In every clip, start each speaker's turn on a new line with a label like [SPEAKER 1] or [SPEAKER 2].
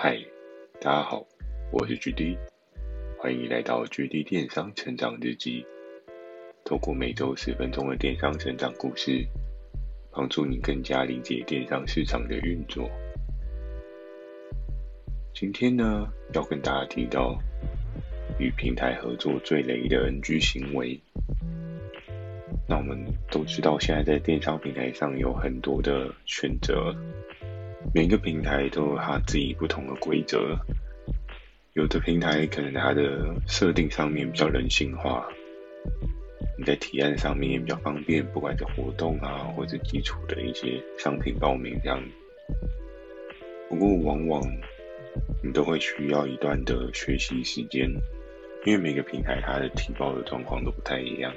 [SPEAKER 1] 嗨，大家好，我是 GD，欢迎来到 GD 电商成长日记。透过每周十分钟的电商成长故事，帮助你更加理解电商市场的运作。今天呢，要跟大家提到与平台合作最雷的 NG 行为。那我们都知道，现在在电商平台上有很多的选择。每个平台都有它自己不同的规则，有的平台可能它的设定上面比较人性化，你在提案上面也比较方便，不管是活动啊，或者基础的一些商品报名这样。不过往往你都会需要一段的学习时间，因为每个平台它的提报的状况都不太一样。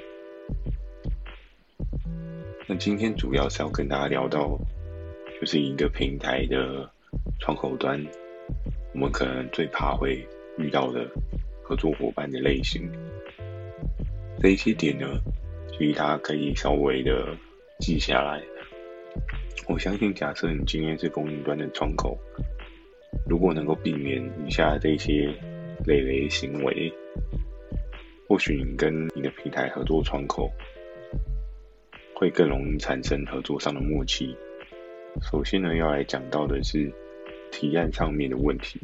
[SPEAKER 1] 那今天主要是要跟大家聊到。就是一个平台的窗口端，我们可能最怕会遇到的合作伙伴的类型。这一些点呢，其实大家可以稍微的记下来。我相信，假设你今天是供应端的窗口，如果能够避免以下这些雷雷行为，或许你跟你的平台合作窗口会更容易产生合作上的默契。首先呢，要来讲到的是提案上面的问题。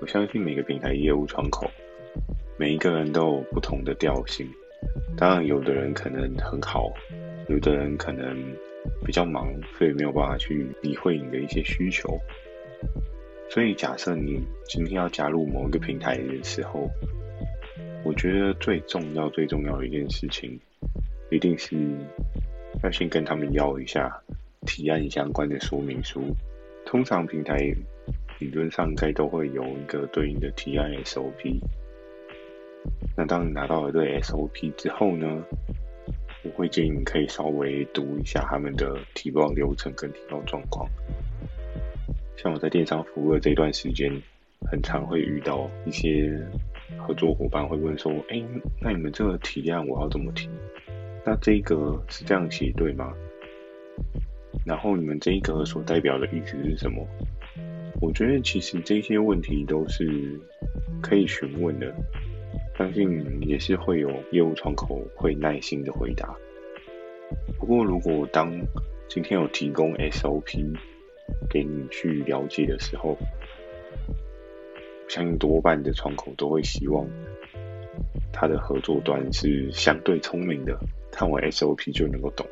[SPEAKER 1] 我相信每个平台业务窗口，每一个人都有不同的调性。当然，有的人可能很好，有的人可能比较忙，所以没有办法去理会你的一些需求。所以，假设你今天要加入某一个平台的时候，我觉得最重要、最重要的一件事情，一定是要先跟他们要一下。提案相关的说明书，通常平台理论上应该都会有一个对应的提案 SOP。那当你拿到了这 SOP 之后呢，我会建议你可以稍微读一下他们的提报流程跟提报状况。像我在电商服务的这段时间，很常会遇到一些合作伙伴会问说：“哎，那你们这个提案我要怎么提？那这个是这样写对吗？”然后你们这一个所代表的意思是什么？我觉得其实这些问题都是可以询问的，相信也是会有业务窗口会耐心的回答。不过如果当今天有提供 SOP 给你去了解的时候，相信多半的窗口都会希望他的合作端是相对聪明的，看完 SOP 就能够懂。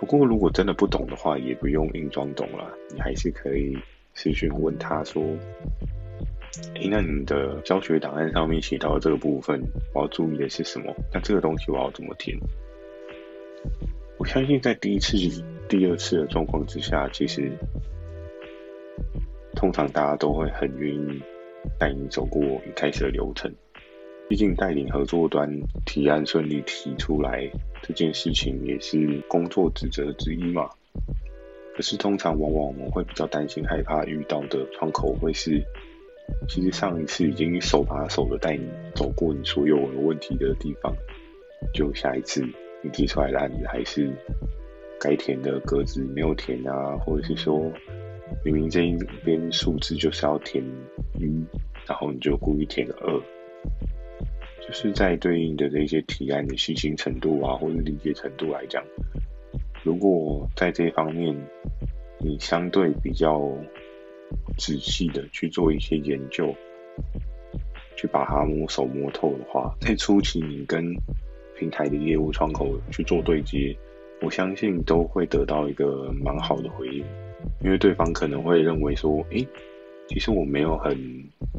[SPEAKER 1] 不过，如果真的不懂的话，也不用硬装懂了，你还是可以私讯问他说：“诶，那你的教学档案上面写到的这个部分，我要注意的是什么？那这个东西我要怎么填？”我相信在第一次、第二次的状况之下，其实通常大家都会很愿意带你走过一开始的流程。毕竟带领合作端提案顺利提出来这件事情也是工作职责之一嘛。可是通常往往我们会比较担心害怕遇到的窗口会是，其实上一次已经手把手的带你走过你所有问题的地方，就下一次你提出来的案子还是该填的格子没有填啊，或者是说明明这一边数字就是要填一，然后你就故意填个二。就是在对应的这些提案的细心程度啊，或者理解程度来讲，如果在这方面你相对比较仔细的去做一些研究，去把它摸熟摸透的话，在初期你跟平台的业务窗口去做对接，我相信都会得到一个蛮好的回应，因为对方可能会认为说，诶，其实我没有很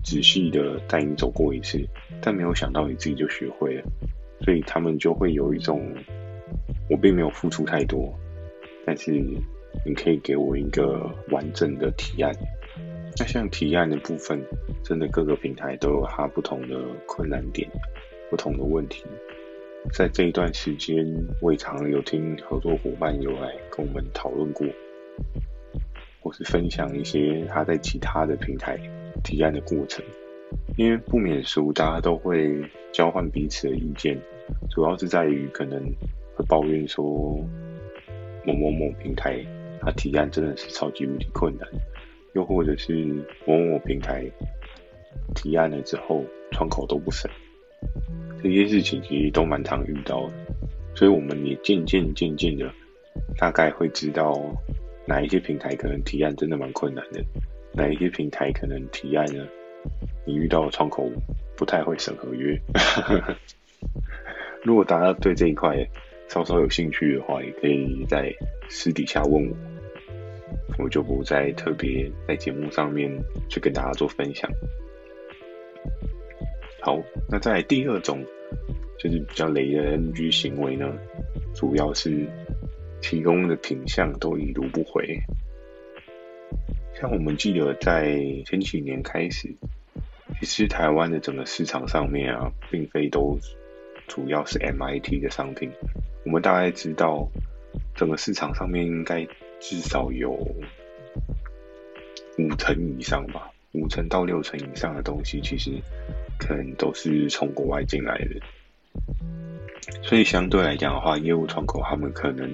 [SPEAKER 1] 仔细的带你走过一次，但没有想到你自己就学会了，所以他们就会有一种我并没有付出太多，但是你可以给我一个完整的提案。那像提案的部分，真的各个平台都有它不同的困难点、不同的问题。在这一段时间，我也常有听合作伙伴有来跟我们讨论过。或是分享一些他在其他的平台提案的过程，因为不免俗，大家都会交换彼此的意见，主要是在于可能会抱怨说某某某平台他提案真的是超级无敌困难，又或者是某某平台提案了之后，窗口都不审，这些事情其实都蛮常遇到的，所以我们也渐渐渐渐的大概会知道哪一些平台可能提案真的蛮困难的，哪一些平台可能提案呢，你遇到的窗口不太会审合约。如果大家对这一块稍稍有兴趣的话，也可以在私底下问我，我就不再特别在节目上面去跟大家做分享。好，那在第二种就是比较雷的 NG 行为呢，主要是提供的品项都已读不回。像我们记得在前几年开始，其实台湾的整个市场上面啊，并非都。主要是 MIT 的商品，我们大概知道，整个市场上面应该至少有五成以上吧，五成到六成以上的东西，其实可能都是从国外进来的。所以相对来讲的话，业务窗口他们可能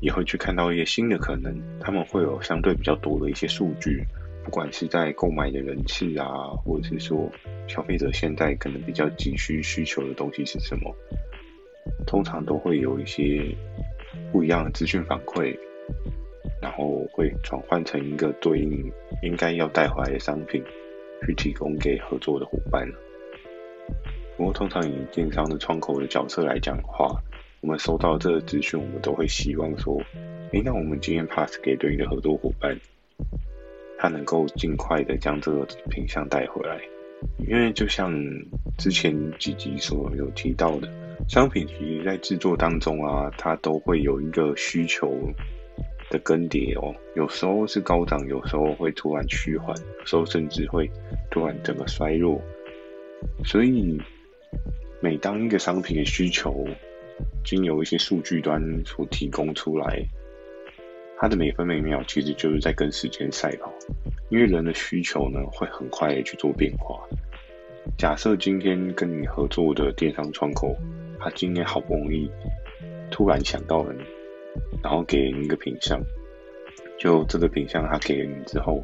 [SPEAKER 1] 也会去看到一些新的可能，他们会有相对比较多的一些数据。不管是在购买的人次啊，或者是说消费者现在可能比较急需需求的东西是什么，通常都会有一些不一样的资讯反馈，然后会转换成一个对应应该要带回来的商品，去提供给合作的伙伴。不过通常以电商的窗口的角色来讲的话，我们收到这个资讯，我们都会希望说，诶，那我们今天 pass 给对应的合作伙伴。他能够尽快的将这个品相带回来，因为就像之前几集所有提到的，商品其实在制作当中啊，它都会有一个需求的更迭哦，有时候是高涨，有时候会突然趋缓，有时候甚至会突然整个衰弱。所以，每当一个商品的需求经由一些数据端所提供出来。它的每分每秒其实就是在跟时间赛跑，因为人的需求呢会很快的去做变化。假设今天跟你合作的电商窗口，他今天好不容易突然想到了你，然后给你一个品相，就这个品相他给了你之后，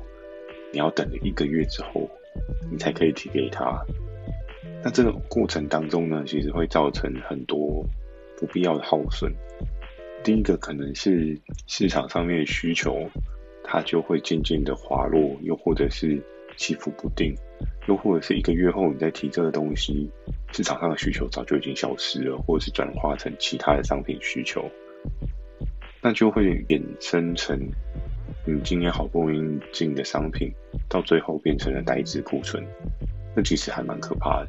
[SPEAKER 1] 你要等了一个月之后，你才可以提给他。那这个过程当中呢，其实会造成很多不必要的耗损。第一个可能是市场上面的需求，它就会渐渐的滑落，又或者是起伏不定，又或者是一个月后你再提这个东西，市场上的需求早就已经消失了，或者是转化成其他的商品需求，那就会衍生成你今天好不容易进的商品，到最后变成了呆滞库存，那其实还蛮可怕的。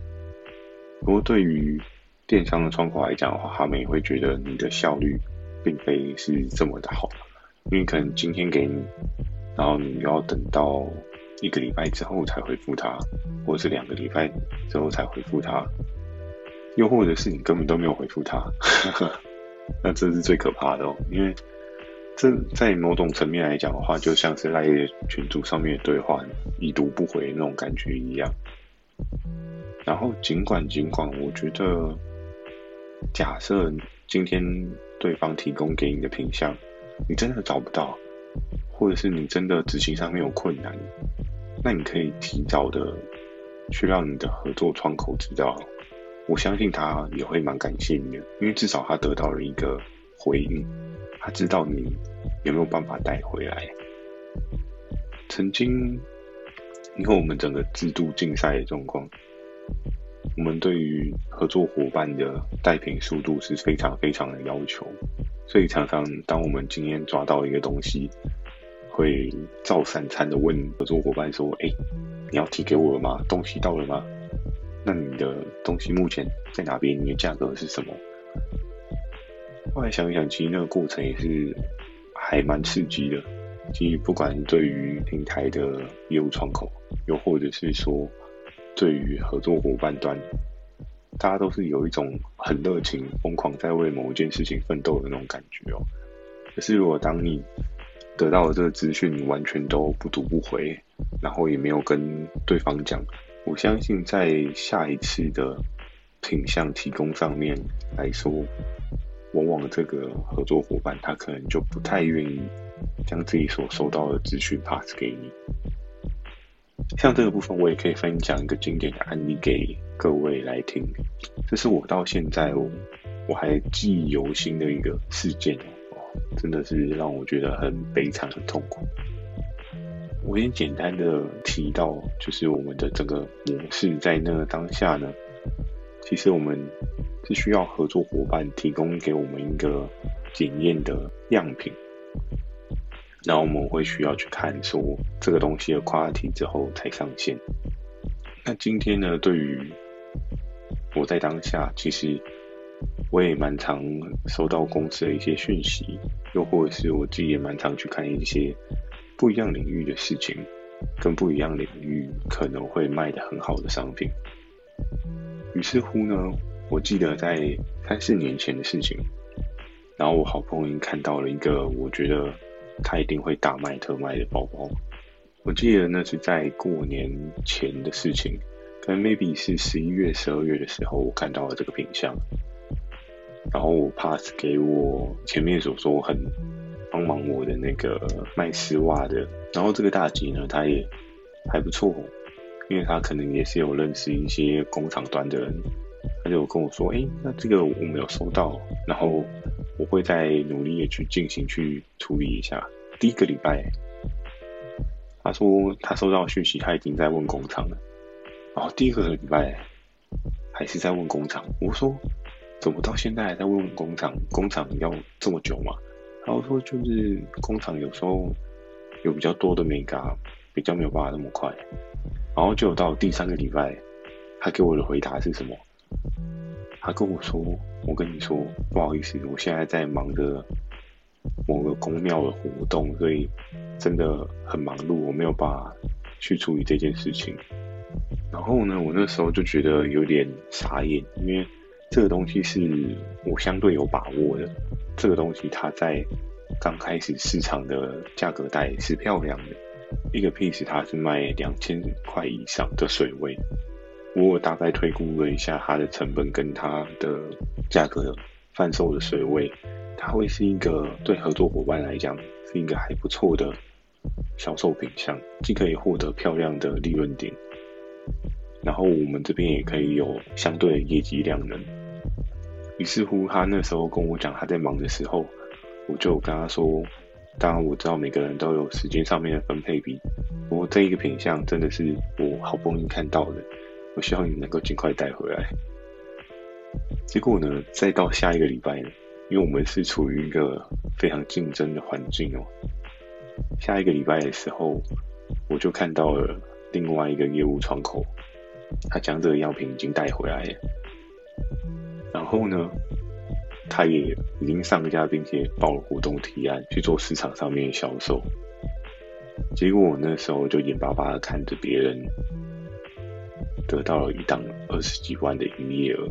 [SPEAKER 1] 不过对于电商的窗口来讲的话，他们也会觉得你的效率。并非是这么的好，因为可能今天给你，然后你要等到一个礼拜之后才回复他，或者是两个礼拜之后才回复他，又或者是你根本都没有回复他，那这是最可怕的哦，因为这在某种层面来讲的话，就像是赖群组上面的对话已读不回那种感觉一样。然后尽管尽管，我觉得假设今天。对方提供给你的品相，你真的找不到，或者是你真的执行上面有困难，那你可以提早的去让你的合作窗口知道，我相信他也会蛮感谢你的，因为至少他得到了一个回应，他知道你有没有办法带回来。曾经，因为我们整个制度竞赛的状况。我们对于合作伙伴的带品速度是非常非常的要求，所以常常当我们今天抓到一个东西，会照三餐的问合作伙伴说：“哎，你要提给我了吗？东西到了吗？那你的东西目前在哪边？你的价格是什么？”后来想一想，其实那个过程也是还蛮刺激的。其实不管对于平台的业务窗口，又或者是说，对于合作伙伴端，大家都是有一种很热情、疯狂在为某一件事情奋斗的那种感觉哦。可是，如果当你得到了这个资讯，你完全都不读不回，然后也没有跟对方讲，我相信在下一次的品项提供上面来说，往往这个合作伙伴他可能就不太愿意将自己所收到的资讯 pass 给你。像这个部分，我也可以分享一个经典的案例给各位来听。这是我到现在我我还记忆犹新的一个事件哦，真的是让我觉得很悲惨、很痛苦。我先简单的提到，就是我们的整个模式在那个当下呢，其实我们是需要合作伙伴提供给我们一个检验的样品。然后我们会需要去看说这个东西的 quality 之后才上线。那今天呢，对于我在当下，其实我也蛮常收到公司的一些讯息，又或者是我自己也蛮常去看一些不一样领域的事情，跟不一样领域可能会卖得很好的商品。于是乎呢，我记得在三四年前的事情，然后我好不容易看到了一个我觉得。他一定会大卖特卖的包包，我记得那是在过年前的事情，可能 maybe 是十一月、十二月的时候，我看到了这个品相，然后我 pass 给我前面所说很帮忙我的那个卖丝袜的，然后这个大姐呢，她也还不错，因为她可能也是有认识一些工厂端的人，他就跟我说，哎，那这个我没有收到，然后。我会再努力的去进行去处理一下。第一个礼拜，他说他收到讯息，他已经在问工厂了。然后第二个礼拜还是在问工厂。我说怎么到现在还在问工厂？工厂要这么久吗？然后说就是工厂有时候有比较多的 mega，，比较没有办法那么快。然后就到第三个礼拜，他给我的回答是什么？他跟我说：“我跟你说，不好意思，我现在在忙着某个宫庙的活动，所以真的很忙碌，我没有办法去处理这件事情。”然后呢，我那时候就觉得有点傻眼，因为这个东西是我相对有把握的，这个东西它在刚开始市场的价格带是漂亮的，一个 piece 它是卖两千块以上的水位。我大概推估了一下它的成本跟它的价格贩售的水位，它会是一个对合作伙伴来讲是一个还不错的销售品项，既可以获得漂亮的利润点，然后我们这边也可以有相对的业绩量能。于是乎，他那时候跟我讲他在忙的时候，我就跟他说，当然我知道每个人都有时间上面的分配比，不过这一个品项真的是我好不容易看到的。我希望你能够尽快带回来。结果呢，再到下一个礼拜呢，因为我们是处于一个非常竞争的环境哦。下一个礼拜的时候，我就看到了另外一个业务窗口，他将这个样品已经带回来了。然后呢，他也已经上架，并且报了活动提案去做市场上面销售。结果我那时候就眼巴巴的看着别人。得到了一档二十几万的营业额，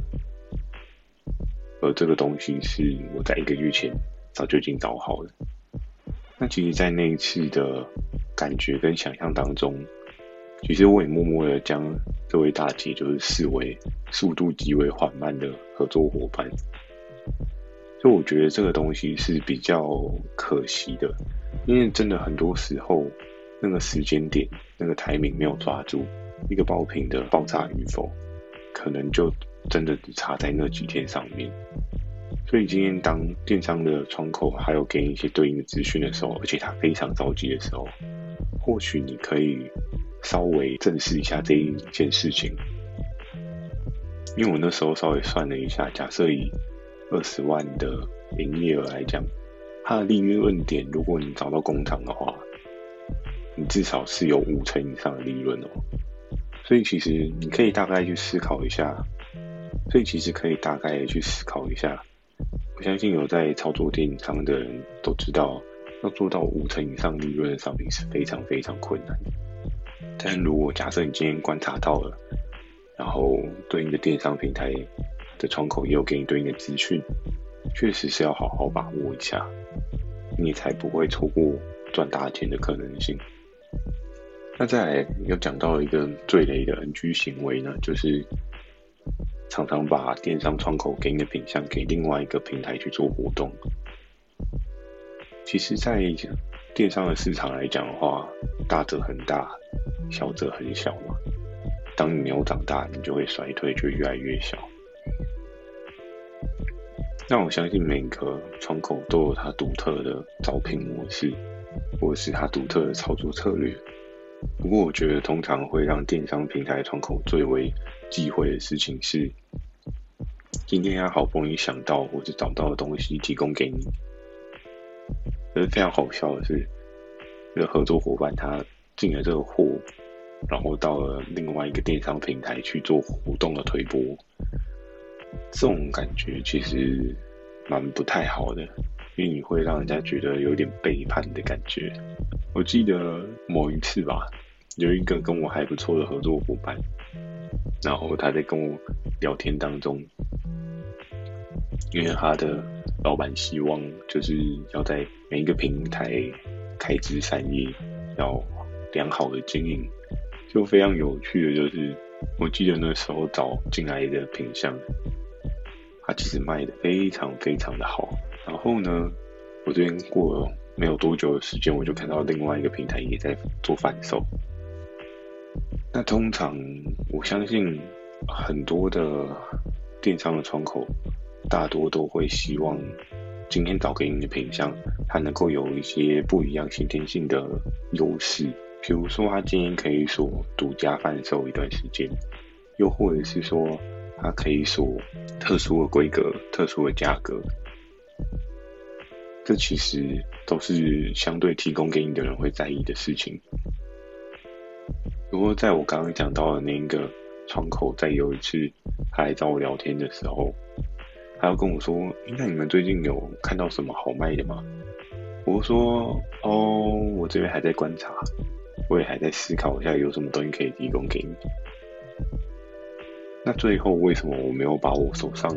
[SPEAKER 1] 而这个东西是我在一个月前早就已经找好了。那其实，在那一次的感觉跟想象当中，其实我也默默的将这位大姐就是视为速度极为缓慢的合作伙伴。所以我觉得这个东西是比较可惜的，因为真的很多时候那个时间点、那个台名没有抓住。一个爆品的爆炸与否，可能就真的只差在那几天上面。所以今天当电商的窗口还有给你一些对应的资讯的时候，而且他非常着急的时候，或许你可以稍微正视一下这一件事情。因为我那时候稍微算了一下，假设以二十万的营业额来讲，它的利润点，如果你找到工厂的话，你至少是有五成以上的利润哦。所以其实你可以大概去思考一下，所以其实可以大概去思考一下。我相信有在操作电商的人都知道，要做到五成以上利润的商品是非常非常困难的。但如果假设你今天观察到了，然后对应的电商平台的窗口也有给你对应的资讯，确实是要好好把握一下，你才不会错过赚大钱的可能性。那再来又讲到一个最雷的 NG 行为呢，就是常常把电商窗口给你的品项给另外一个平台去做活动。其实，在电商的市场来讲的话，大者很大，小则很小嘛。当你没有长大，你就会衰退，就越来越小。那我相信每个窗口都有它独特的招聘模式，或者是它独特的操作策略。不过，我觉得通常会让电商平台窗口最为忌讳的事情是，今天他好不容易想到或者找到的东西提供给你，可是非常好笑的是，这个合作伙伴他进了这个货，然后到了另外一个电商平台去做活动的推播，这种感觉其实蛮不太好的，因为你会让人家觉得有点背叛的感觉。我记得某一次吧，有一个跟我还不错的合作伙伴，然后他在跟我聊天当中。因为他的老板希望就是要在每一个平台开枝散叶，要良好的经营。就非常有趣的就是，我记得那时候找进来的品相，他其实卖的非常非常的好。然后呢，我这边过了没有多久的时间，我就看到另外一个平台也在做贩售。那通常我相信很多的电商的窗口。大多都会希望今天找给你的品相，它能够有一些不一样、先天性的优势。比如说，它今天可以说独家贩售一段时间，又或者是说，它可以说特殊的规格、特殊的价格。这其实都是相对提供给你的人会在意的事情。不过，在我刚刚讲到的那一个窗口，在有一次他来找我聊天的时候。他要跟我说：“那你们最近有看到什么好卖的吗？”我说：“哦，我这边还在观察，我也还在思考一下有什么东西可以提供给你。”那最后为什么我没有把我手上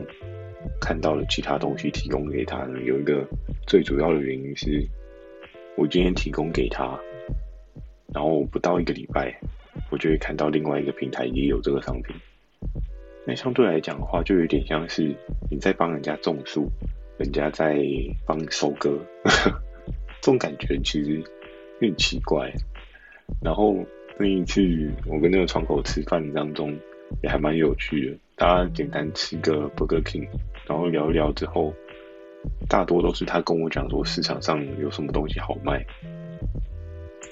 [SPEAKER 1] 看到的其他东西提供给他呢？有一个最主要的原因是，我今天提供给他，然后不到一个礼拜，我就会看到另外一个平台也有这个商品。那相对来讲的话，就有点像是你在帮人家种树，人家在帮你收割，这种感觉其实有点奇怪。然后那一次我跟那个窗口吃饭当中，也还蛮有趣的。大家简单吃个 Burger King，然后聊一聊之后，大多都是他跟我讲说市场上有什么东西好卖，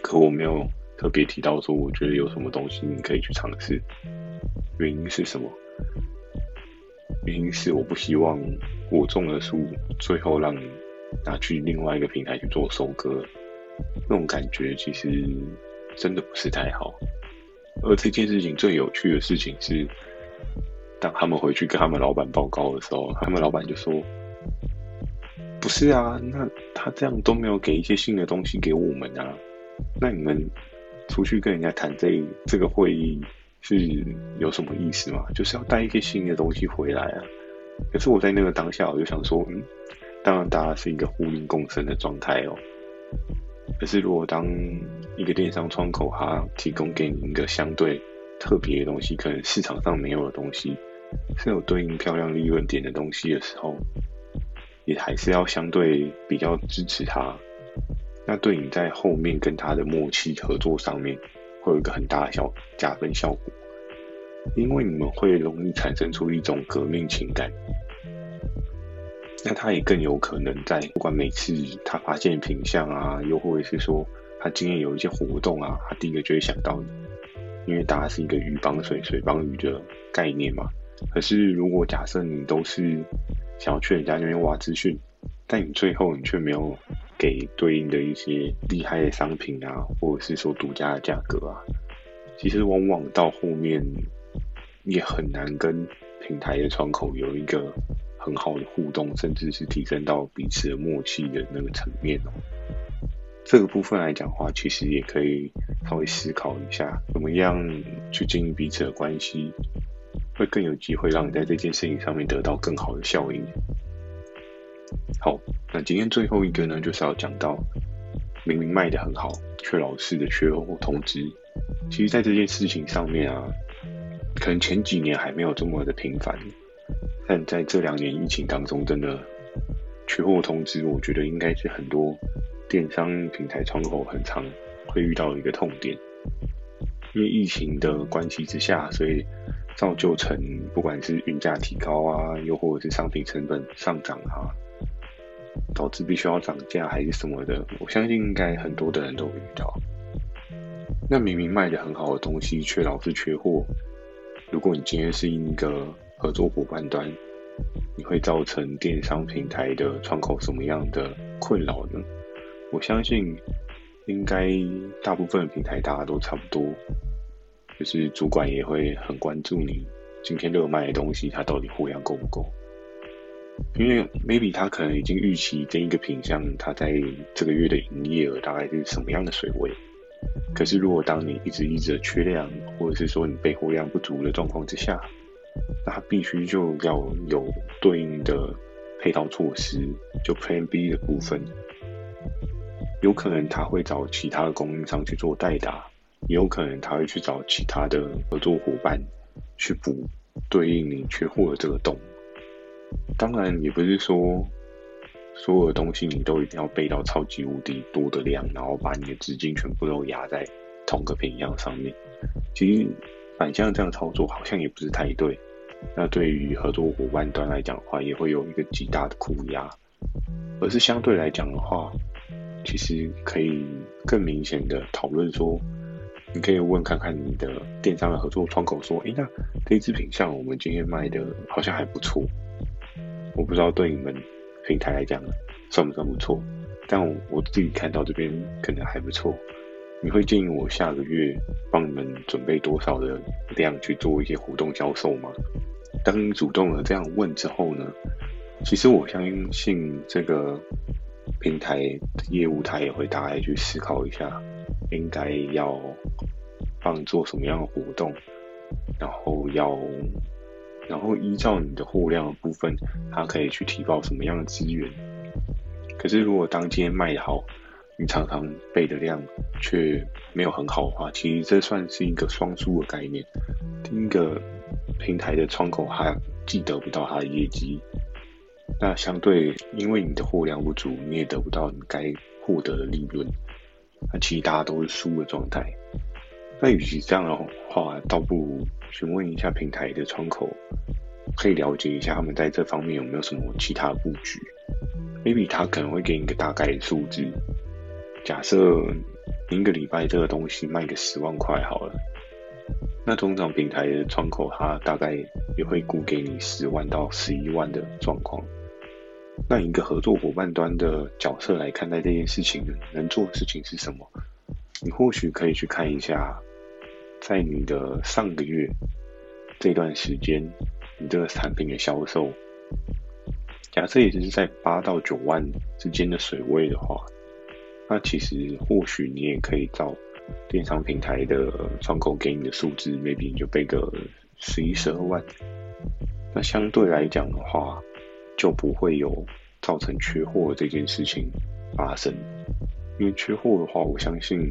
[SPEAKER 1] 可我没有特别提到说我觉得有什么东西你可以去尝试。原因是什么？原因是我不希望我种的树最后让你拿去另外一个平台去做收割，那种感觉其实真的不是太好。而这件事情最有趣的事情是，当他们回去跟他们老板报告的时候，他们老板就说：“不是啊，那他这样都没有给一些新的东西给我们啊，那你们出去跟人家谈这这个会议。”是有什么意思吗？就是要带一些新的东西回来啊。可是我在那个当下，我就想说，嗯，当然大家是一个互利共生的状态哦。可是如果当一个电商窗口它提供给你一个相对特别的东西，可能市场上没有的东西，是有对应漂亮利润点的东西的时候，也还是要相对比较支持他。那对你在后面跟他的默契合作上面。会有一个很大的效加分效果，因为你们会容易产生出一种革命情感。那他也更有可能在不管每次他发现品相啊，又或者是说他今天有一些活动啊，他第一个就会想到你，因为大家是一个鱼帮水，水帮鱼的概念嘛。可是如果假设你都是想要去人家那边挖资讯，但你最后你却没有。给对应的一些厉害的商品啊，或者是说独家的价格啊，其实往往到后面也很难跟平台的窗口有一个很好的互动，甚至是提升到彼此的默契的那个层面哦。这个部分来讲的话，其实也可以稍微思考一下，怎么样去经营彼此的关系，会更有机会让你在这件事情上面得到更好的效应。好，那今天最后一个呢，就是要讲到明明卖得很好，却老是的缺货通知。其实，在这件事情上面啊，可能前几年还没有这么的频繁，但在这两年疫情当中，真的缺货通知，我觉得应该是很多电商平台窗口很常会遇到的一个痛点。因为疫情的关系之下，所以造就成不管是运价提高啊，又或者是商品成本上涨啊，导致必须要涨价还是什么的，我相信应该很多的人都会遇到。那明明卖的很好的东西，却老是缺货。如果你今天是一个合作伙伴端，你会造成电商平台的窗口什么样的困扰呢？我相信，应该大部分平台大家都差不多，就是主管也会很关注你今天热卖的东西，它到底货量够不够？因为 maybe 他可能已经预期这一个品项，它在这个月的营业额大概是什么样的水位。可是如果当你一直一直的缺量，或者是说你备货量不足的状况之下，那他必须就要有对应的配套措施，就 Plan B 的部分，有可能他会找其他的供应商去做代打，也有可能他会去找其他的合作伙伴去补对应你缺货的这个洞。当然，也不是说所有的东西你都一定要备到超级无敌多的量，然后把你的资金全部都压在同个品项上面。其实反向这样操作好像也不是太对。那对于合作伙伴端来讲的话，也会有一个极大的库压。而是相对来讲的话，其实可以更明显的讨论说，你可以问看看你的电商的合作窗口说，诶，那这一支品相我们今天卖的好像还不错。我不知道对你们平台来讲算不算不错，但我我自己看到这边可能还不错。你会建议我下个月帮你们准备多少的量去做一些活动销售吗？当你主动的这样问之后呢，其实我相信这个平台的业务他也会大概去思考一下，应该要帮你做什么样的活动，然后要。然后依照你的货量的部分，它可以去提报什么样的资源。可是如果当天卖得好，你常常备的量却没有很好的话，其实这算是一个双输的概念。第一个平台的窗口还既得不到它的业绩，那相对因为你的货量不足，你也得不到你该获得的利润，那其实大家都是输的状态。那与其这样的话，倒不如询问一下平台的窗口，可以了解一下他们在这方面有没有什么其他布局。maybe 他可能会给你个大概数字，假设一个礼拜这个东西卖个十万块好了，那通常平台的窗口他大概也会估给你十万到十一万的状况。那一个合作伙伴端的角色来看待这件事情，能做的事情是什么？你或许可以去看一下。在你的上个月这段时间，你这个产品的销售，假设也就是在八到九万之间的水位的话，那其实或许你也可以照电商平台的窗口给你的数字，maybe 你就备个十一、十二万。那相对来讲的话，就不会有造成缺货这件事情发生，因为缺货的话，我相信。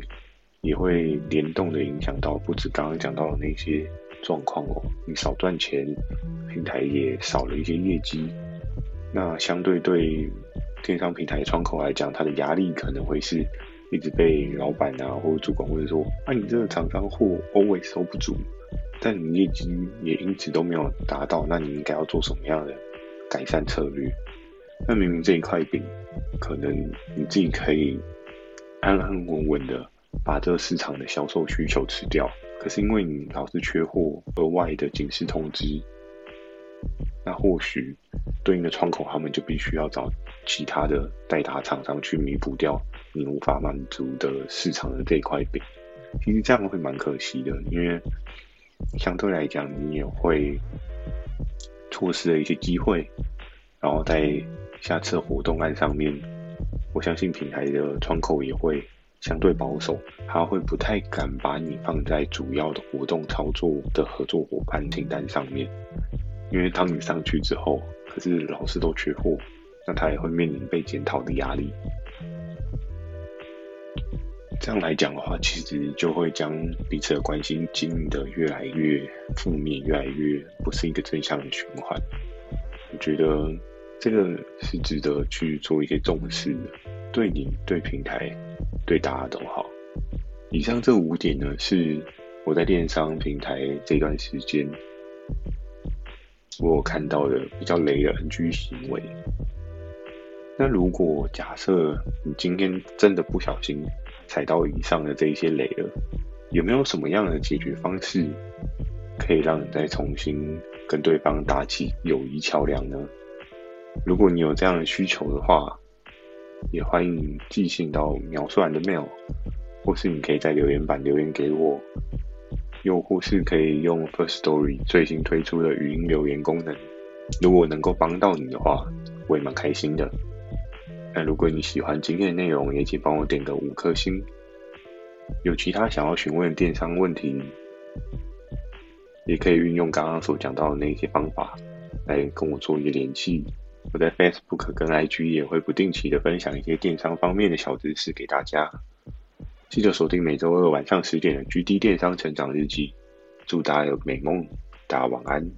[SPEAKER 1] 也会联动的影响到，不止刚刚讲到的那些状况哦。你少赚钱，平台也少了一些业绩。那相对对电商平台窗口来讲，它的压力可能会是一直被老板啊或者主管或者说，啊你这个厂商货 always 收不足，但你业绩也因此都没有达到，那你应该要做什么样的改善策略？那明明这一块饼，可能你自己可以安安稳稳的。把这个市场的销售需求吃掉，可是因为你老是缺货，额外的警示通知，那或许对应的窗口他们就必须要找其他的代打厂商去弥补掉你无法满足的市场的这一块饼。其实这样会蛮可惜的，因为相对来讲你也会错失了一些机会，然后在下次活动案上面，我相信平台的窗口也会。相对保守，他会不太敢把你放在主要的活动操作的合作伙伴清单上面，因为当你上去之后，可是老是都缺货，那他也会面临被检讨的压力。这样来讲的话，其实就会将彼此的关系经营得越来越负面，越来越不是一个正向的循环。我觉得这个是值得去做一些重视的，对你，对平台。对大家都好。以上这五点呢，是我在电商平台这段时间，我有看到的比较雷的 NG 行为。那如果假设你今天真的不小心踩到以上的这一些雷了，有没有什么样的解决方式，可以让你再重新跟对方搭起友谊桥梁呢？如果你有这样的需求的话，也欢迎寄信到描述栏的 mail，或是你可以在留言板留言给我，又或是可以用 Firstory 最新推出的语音留言功能。如果能够帮到你的话，我也蛮开心的。那如果你喜欢今天的内容，也请帮我点个五颗星。有其他想要询问电商问题，也可以运用刚刚所讲到的那些方法来跟我做一个联系。我在 Facebook 跟 IG 也会不定期的分享一些电商方面的小知识给大家。记得锁定每周二晚上十点的 GD 电商成长日记。祝大家有美梦，大家晚安。